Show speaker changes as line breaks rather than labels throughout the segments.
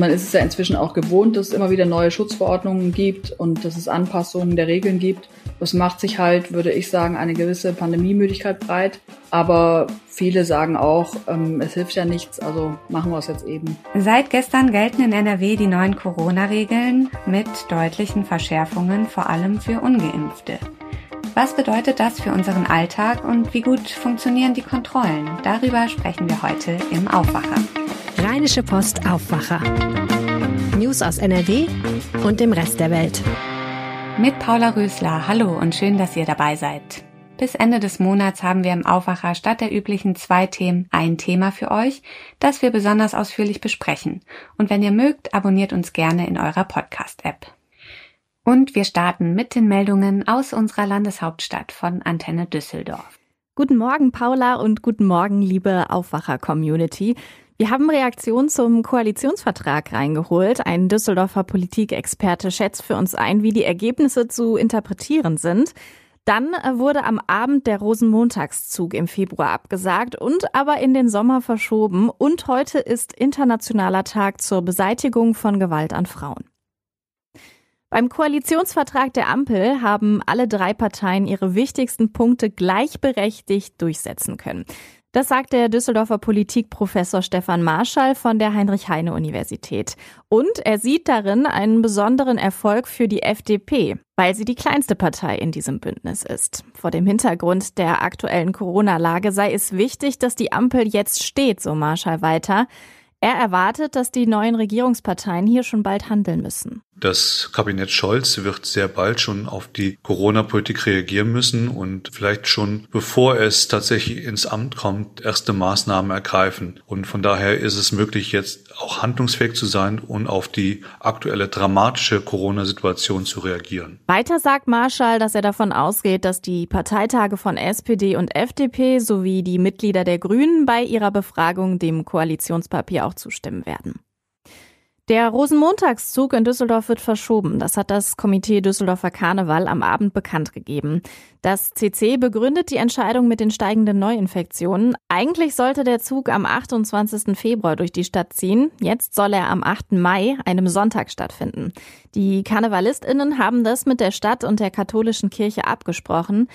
Man ist es ja inzwischen auch gewohnt, dass es immer wieder neue Schutzverordnungen gibt und dass es Anpassungen der Regeln gibt. Das macht sich halt, würde ich sagen, eine gewisse Pandemiemüdigkeit breit. Aber viele sagen auch, ähm, es hilft ja nichts, also machen wir es jetzt eben.
Seit gestern gelten in NRW die neuen Corona-Regeln mit deutlichen Verschärfungen, vor allem für ungeimpfte. Was bedeutet das für unseren Alltag und wie gut funktionieren die Kontrollen? Darüber sprechen wir heute im Aufwacher.
Rheinische Post Aufwacher. News aus NRW und dem Rest der Welt.
Mit Paula Rösler. Hallo und schön, dass ihr dabei seid. Bis Ende des Monats haben wir im Aufwacher statt der üblichen zwei Themen ein Thema für euch, das wir besonders ausführlich besprechen. Und wenn ihr mögt, abonniert uns gerne in eurer Podcast-App. Und wir starten mit den Meldungen aus unserer Landeshauptstadt von Antenne Düsseldorf.
Guten Morgen, Paula, und guten Morgen, liebe Aufwacher-Community. Wir haben Reaktionen zum Koalitionsvertrag reingeholt. Ein Düsseldorfer Politikexperte schätzt für uns ein, wie die Ergebnisse zu interpretieren sind. Dann wurde am Abend der Rosenmontagszug im Februar abgesagt und aber in den Sommer verschoben. Und heute ist internationaler Tag zur Beseitigung von Gewalt an Frauen. Beim Koalitionsvertrag der Ampel haben alle drei Parteien ihre wichtigsten Punkte gleichberechtigt durchsetzen können. Das sagt der Düsseldorfer Politikprofessor Stefan Marschall von der Heinrich-Heine-Universität. Und er sieht darin einen besonderen Erfolg für die FDP, weil sie die kleinste Partei in diesem Bündnis ist. Vor dem Hintergrund der aktuellen Corona-Lage sei es wichtig, dass die Ampel jetzt steht, so Marschall weiter. Er erwartet, dass die neuen Regierungsparteien hier schon bald handeln müssen.
Das Kabinett Scholz wird sehr bald schon auf die Corona-Politik reagieren müssen und vielleicht schon bevor es tatsächlich ins Amt kommt, erste Maßnahmen ergreifen. Und von daher ist es möglich, jetzt auch handlungsfähig zu sein und auf die aktuelle dramatische Corona-Situation zu reagieren.
Weiter sagt Marschall, dass er davon ausgeht, dass die Parteitage von SPD und FDP sowie die Mitglieder der Grünen bei ihrer Befragung dem Koalitionspapier auch zustimmen werden. Der Rosenmontagszug in Düsseldorf wird verschoben. Das hat das Komitee Düsseldorfer Karneval am Abend bekannt gegeben. Das CC begründet die Entscheidung mit den steigenden Neuinfektionen. Eigentlich sollte der Zug am 28. Februar durch die Stadt ziehen. Jetzt soll er am 8. Mai, einem Sonntag, stattfinden. Die KarnevalistInnen haben das mit der Stadt und der katholischen Kirche abgesprochen.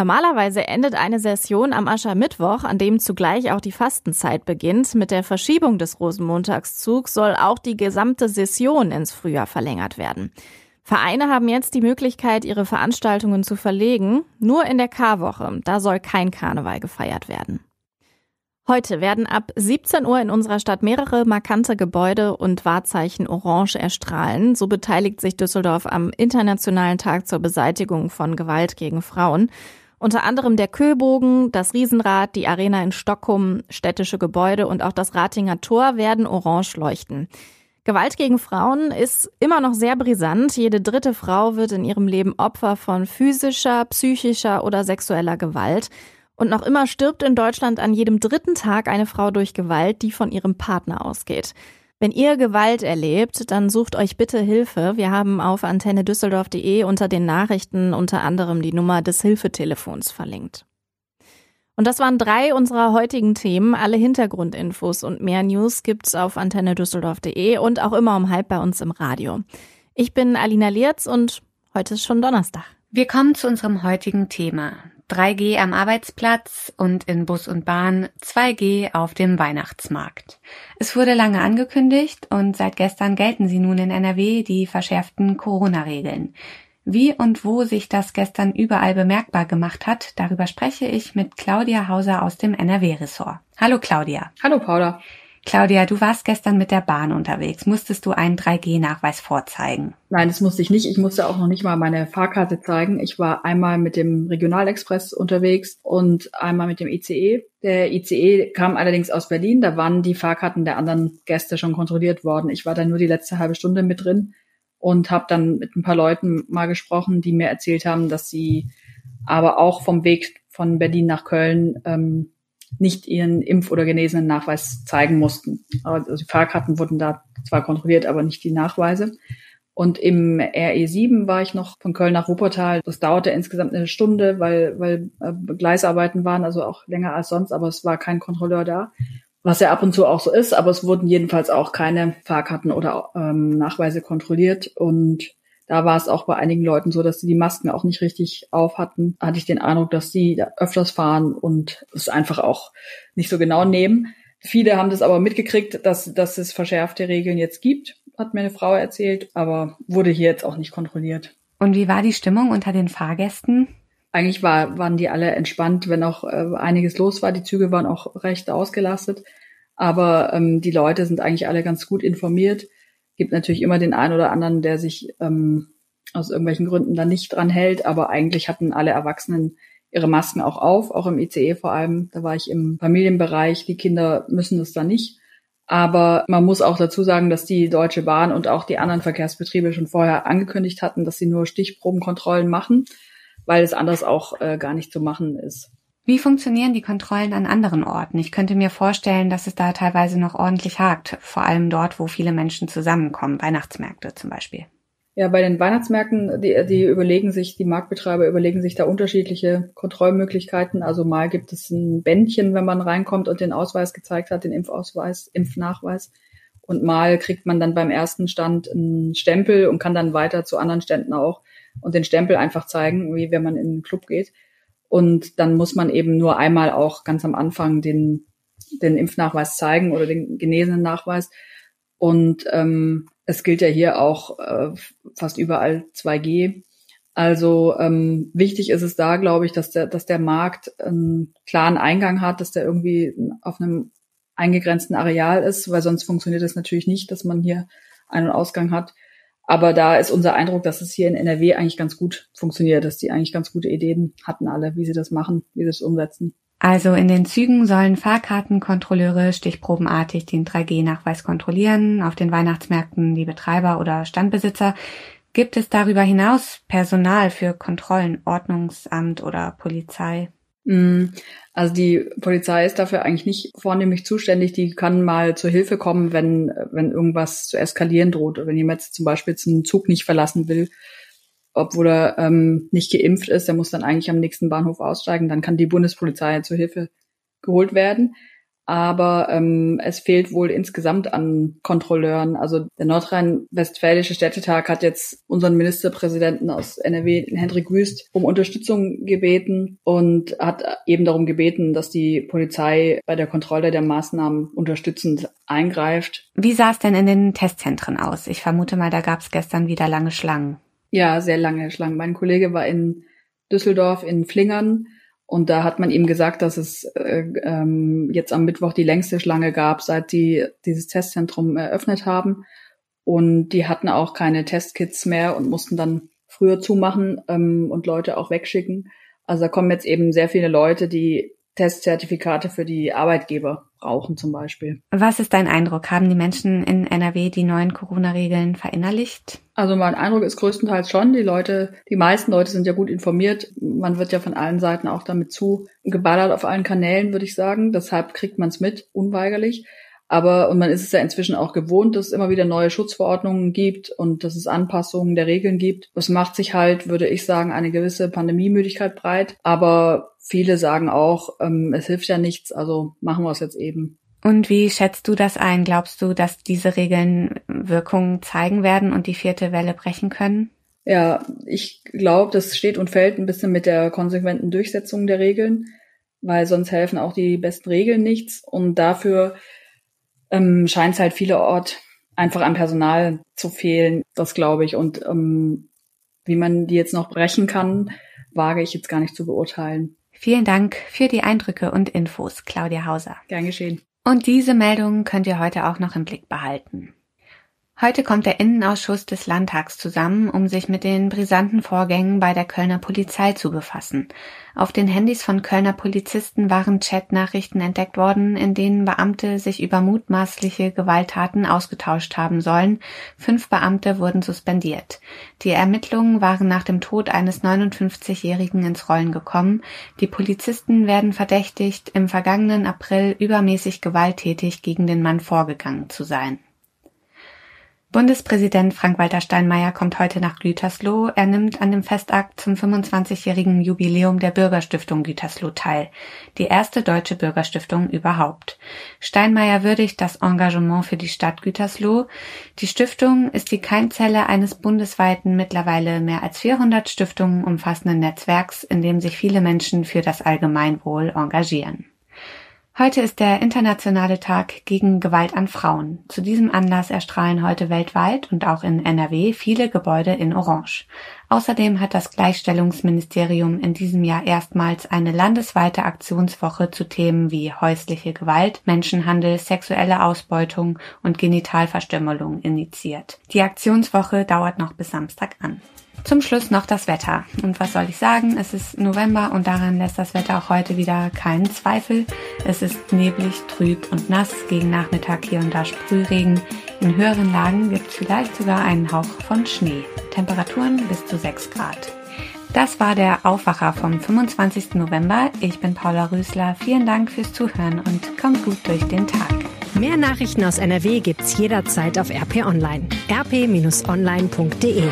Normalerweise endet eine Session am Aschermittwoch, an dem zugleich auch die Fastenzeit beginnt. Mit der Verschiebung des Rosenmontagszugs soll auch die gesamte Session ins Frühjahr verlängert werden. Vereine haben jetzt die Möglichkeit, ihre Veranstaltungen zu verlegen. Nur in der Karwoche, da soll kein Karneval gefeiert werden. Heute werden ab 17 Uhr in unserer Stadt mehrere markante Gebäude und Wahrzeichen orange erstrahlen. So beteiligt sich Düsseldorf am Internationalen Tag zur Beseitigung von Gewalt gegen Frauen. Unter anderem der Köbogen, das Riesenrad, die Arena in Stockholm, städtische Gebäude und auch das Ratinger Tor werden orange leuchten. Gewalt gegen Frauen ist immer noch sehr brisant. Jede dritte Frau wird in ihrem Leben Opfer von physischer, psychischer oder sexueller Gewalt. Und noch immer stirbt in Deutschland an jedem dritten Tag eine Frau durch Gewalt, die von ihrem Partner ausgeht. Wenn ihr Gewalt erlebt, dann sucht euch bitte Hilfe. Wir haben auf antennedüsseldorf.de unter den Nachrichten unter anderem die Nummer des Hilfetelefons verlinkt. Und das waren drei unserer heutigen Themen. Alle Hintergrundinfos und mehr News gibt's auf antennedüsseldorf.de und auch immer um halb bei uns im Radio. Ich bin Alina Lierz und heute ist schon Donnerstag.
Wir kommen zu unserem heutigen Thema. 3G am Arbeitsplatz und in Bus und Bahn, 2G auf dem Weihnachtsmarkt. Es wurde lange angekündigt und seit gestern gelten sie nun in NRW die verschärften Corona-Regeln. Wie und wo sich das gestern überall bemerkbar gemacht hat, darüber spreche ich mit Claudia Hauser aus dem NRW-Ressort. Hallo Claudia.
Hallo Paula.
Claudia, du warst gestern mit der Bahn unterwegs. Musstest du einen 3G-Nachweis vorzeigen?
Nein, das musste ich nicht. Ich musste auch noch nicht mal meine Fahrkarte zeigen. Ich war einmal mit dem Regionalexpress unterwegs und einmal mit dem ICE. Der ICE kam allerdings aus Berlin. Da waren die Fahrkarten der anderen Gäste schon kontrolliert worden. Ich war da nur die letzte halbe Stunde mit drin und habe dann mit ein paar Leuten mal gesprochen, die mir erzählt haben, dass sie aber auch vom Weg von Berlin nach Köln ähm, nicht ihren Impf- oder genesenen Nachweis zeigen mussten. Also die Fahrkarten wurden da zwar kontrolliert, aber nicht die Nachweise. Und im RE7 war ich noch von Köln nach Wuppertal. Das dauerte insgesamt eine Stunde, weil, weil äh, Gleisarbeiten waren, also auch länger als sonst, aber es war kein Kontrolleur da. Was ja ab und zu auch so ist, aber es wurden jedenfalls auch keine Fahrkarten oder ähm, Nachweise kontrolliert. Und da war es auch bei einigen Leuten so, dass sie die Masken auch nicht richtig auf hatten. Da hatte ich den Eindruck, dass sie öfters fahren und es einfach auch nicht so genau nehmen. Viele haben das aber mitgekriegt, dass, dass es verschärfte Regeln jetzt gibt, hat mir eine Frau erzählt, aber wurde hier jetzt auch nicht kontrolliert.
Und wie war die Stimmung unter den Fahrgästen?
Eigentlich war, waren die alle entspannt, wenn auch äh, einiges los war. Die Züge waren auch recht ausgelastet. Aber ähm, die Leute sind eigentlich alle ganz gut informiert gibt natürlich immer den einen oder anderen, der sich ähm, aus irgendwelchen Gründen da nicht dran hält, aber eigentlich hatten alle Erwachsenen ihre Masken auch auf, auch im ICE vor allem. Da war ich im Familienbereich. Die Kinder müssen das da nicht. Aber man muss auch dazu sagen, dass die Deutsche Bahn und auch die anderen Verkehrsbetriebe schon vorher angekündigt hatten, dass sie nur Stichprobenkontrollen machen, weil es anders auch äh, gar nicht zu machen ist.
Wie funktionieren die Kontrollen an anderen Orten? Ich könnte mir vorstellen, dass es da teilweise noch ordentlich hakt, vor allem dort, wo viele Menschen zusammenkommen, Weihnachtsmärkte zum Beispiel.
Ja, bei den Weihnachtsmärkten, die, die überlegen sich, die Marktbetreiber überlegen sich da unterschiedliche Kontrollmöglichkeiten. Also mal gibt es ein Bändchen, wenn man reinkommt und den Ausweis gezeigt hat, den Impfausweis, Impfnachweis. Und mal kriegt man dann beim ersten Stand einen Stempel und kann dann weiter zu anderen Ständen auch und den Stempel einfach zeigen, wie wenn man in einen Club geht. Und dann muss man eben nur einmal auch ganz am Anfang den, den Impfnachweis zeigen oder den genesenen Nachweis. Und ähm, es gilt ja hier auch äh, fast überall 2G. Also ähm, wichtig ist es da, glaube ich, dass der, dass der Markt einen klaren Eingang hat, dass der irgendwie auf einem eingegrenzten Areal ist, weil sonst funktioniert es natürlich nicht, dass man hier Ein- und Ausgang hat. Aber da ist unser Eindruck, dass es hier in NRW eigentlich ganz gut funktioniert, dass die eigentlich ganz gute Ideen hatten alle, wie sie das machen, wie sie es umsetzen.
Also in den Zügen sollen Fahrkartenkontrolleure stichprobenartig den 3G-Nachweis kontrollieren, auf den Weihnachtsmärkten die Betreiber oder Standbesitzer. Gibt es darüber hinaus Personal für Kontrollen, Ordnungsamt oder Polizei?
Mm, also die Polizei ist dafür eigentlich nicht vornehmlich zuständig. Die kann mal zur Hilfe kommen, wenn, wenn irgendwas zu eskalieren droht. Wenn jemand zum Beispiel einen Zug nicht verlassen will, obwohl er ähm, nicht geimpft ist, der muss dann eigentlich am nächsten Bahnhof aussteigen. Dann kann die Bundespolizei zur Hilfe geholt werden aber ähm, es fehlt wohl insgesamt an Kontrolleuren. Also der nordrhein-westfälische Städtetag hat jetzt unseren Ministerpräsidenten aus NRW, Hendrik Wüst, um Unterstützung gebeten und hat eben darum gebeten, dass die Polizei bei der Kontrolle der Maßnahmen unterstützend eingreift.
Wie sah es denn in den Testzentren aus? Ich vermute mal, da gab es gestern wieder lange Schlangen.
Ja, sehr lange Schlangen. Mein Kollege war in Düsseldorf in Flingern und da hat man ihm gesagt, dass es äh, ähm, jetzt am Mittwoch die längste Schlange gab, seit die dieses Testzentrum eröffnet haben. Und die hatten auch keine Testkits mehr und mussten dann früher zumachen ähm, und Leute auch wegschicken. Also da kommen jetzt eben sehr viele Leute, die Testzertifikate für die Arbeitgeber brauchen zum Beispiel.
Was ist dein Eindruck? Haben die Menschen in NRW die neuen Corona-Regeln verinnerlicht?
Also mein Eindruck ist größtenteils schon. Die Leute, die meisten Leute sind ja gut informiert. Man wird ja von allen Seiten auch damit zu geballert auf allen Kanälen, würde ich sagen. Deshalb kriegt man es mit, unweigerlich. Aber, und man ist es ja inzwischen auch gewohnt, dass es immer wieder neue Schutzverordnungen gibt und dass es Anpassungen der Regeln gibt. Es macht sich halt, würde ich sagen, eine gewisse Pandemiemüdigkeit breit. Aber viele sagen auch, ähm, es hilft ja nichts, also machen wir es jetzt eben.
Und wie schätzt du das ein? Glaubst du, dass diese Regeln Wirkungen zeigen werden und die vierte Welle brechen können?
Ja, ich glaube, das steht und fällt ein bisschen mit der konsequenten Durchsetzung der Regeln, weil sonst helfen auch die besten Regeln nichts. Und dafür ähm, scheint es halt vielerorts einfach an Personal zu fehlen, das glaube ich. Und ähm, wie man die jetzt noch brechen kann, wage ich jetzt gar nicht zu beurteilen.
Vielen Dank für die Eindrücke und Infos, Claudia Hauser.
Gern geschehen.
Und diese Meldungen könnt ihr heute auch noch im Blick behalten. Heute kommt der Innenausschuss des Landtags zusammen, um sich mit den brisanten Vorgängen bei der Kölner Polizei zu befassen. Auf den Handys von Kölner Polizisten waren Chatnachrichten entdeckt worden, in denen Beamte sich über mutmaßliche Gewalttaten ausgetauscht haben sollen. Fünf Beamte wurden suspendiert. Die Ermittlungen waren nach dem Tod eines 59-Jährigen ins Rollen gekommen. Die Polizisten werden verdächtigt, im vergangenen April übermäßig gewalttätig gegen den Mann vorgegangen zu sein. Bundespräsident Frank-Walter Steinmeier kommt heute nach Gütersloh. Er nimmt an dem Festakt zum 25-jährigen Jubiläum der Bürgerstiftung Gütersloh teil. Die erste deutsche Bürgerstiftung überhaupt. Steinmeier würdigt das Engagement für die Stadt Gütersloh. Die Stiftung ist die Keimzelle eines bundesweiten, mittlerweile mehr als 400 Stiftungen umfassenden Netzwerks, in dem sich viele Menschen für das Allgemeinwohl engagieren. Heute ist der internationale Tag gegen Gewalt an Frauen. Zu diesem Anlass erstrahlen heute weltweit und auch in NRW viele Gebäude in Orange. Außerdem hat das Gleichstellungsministerium in diesem Jahr erstmals eine landesweite Aktionswoche zu Themen wie häusliche Gewalt, Menschenhandel, sexuelle Ausbeutung und Genitalverstümmelung initiiert. Die Aktionswoche dauert noch bis Samstag an. Zum Schluss noch das Wetter. Und was soll ich sagen? Es ist November und daran lässt das Wetter auch heute wieder keinen Zweifel. Es ist neblig, trüb und nass. Gegen Nachmittag hier und da Sprühregen. In höheren Lagen gibt es vielleicht sogar einen Hauch von Schnee. Temperaturen bis zu 6 Grad. Das war der Aufwacher vom 25. November. Ich bin Paula Rösler. Vielen Dank fürs Zuhören und kommt gut durch den Tag.
Mehr Nachrichten aus NRW gibt's jederzeit auf RP Online. rp-online.de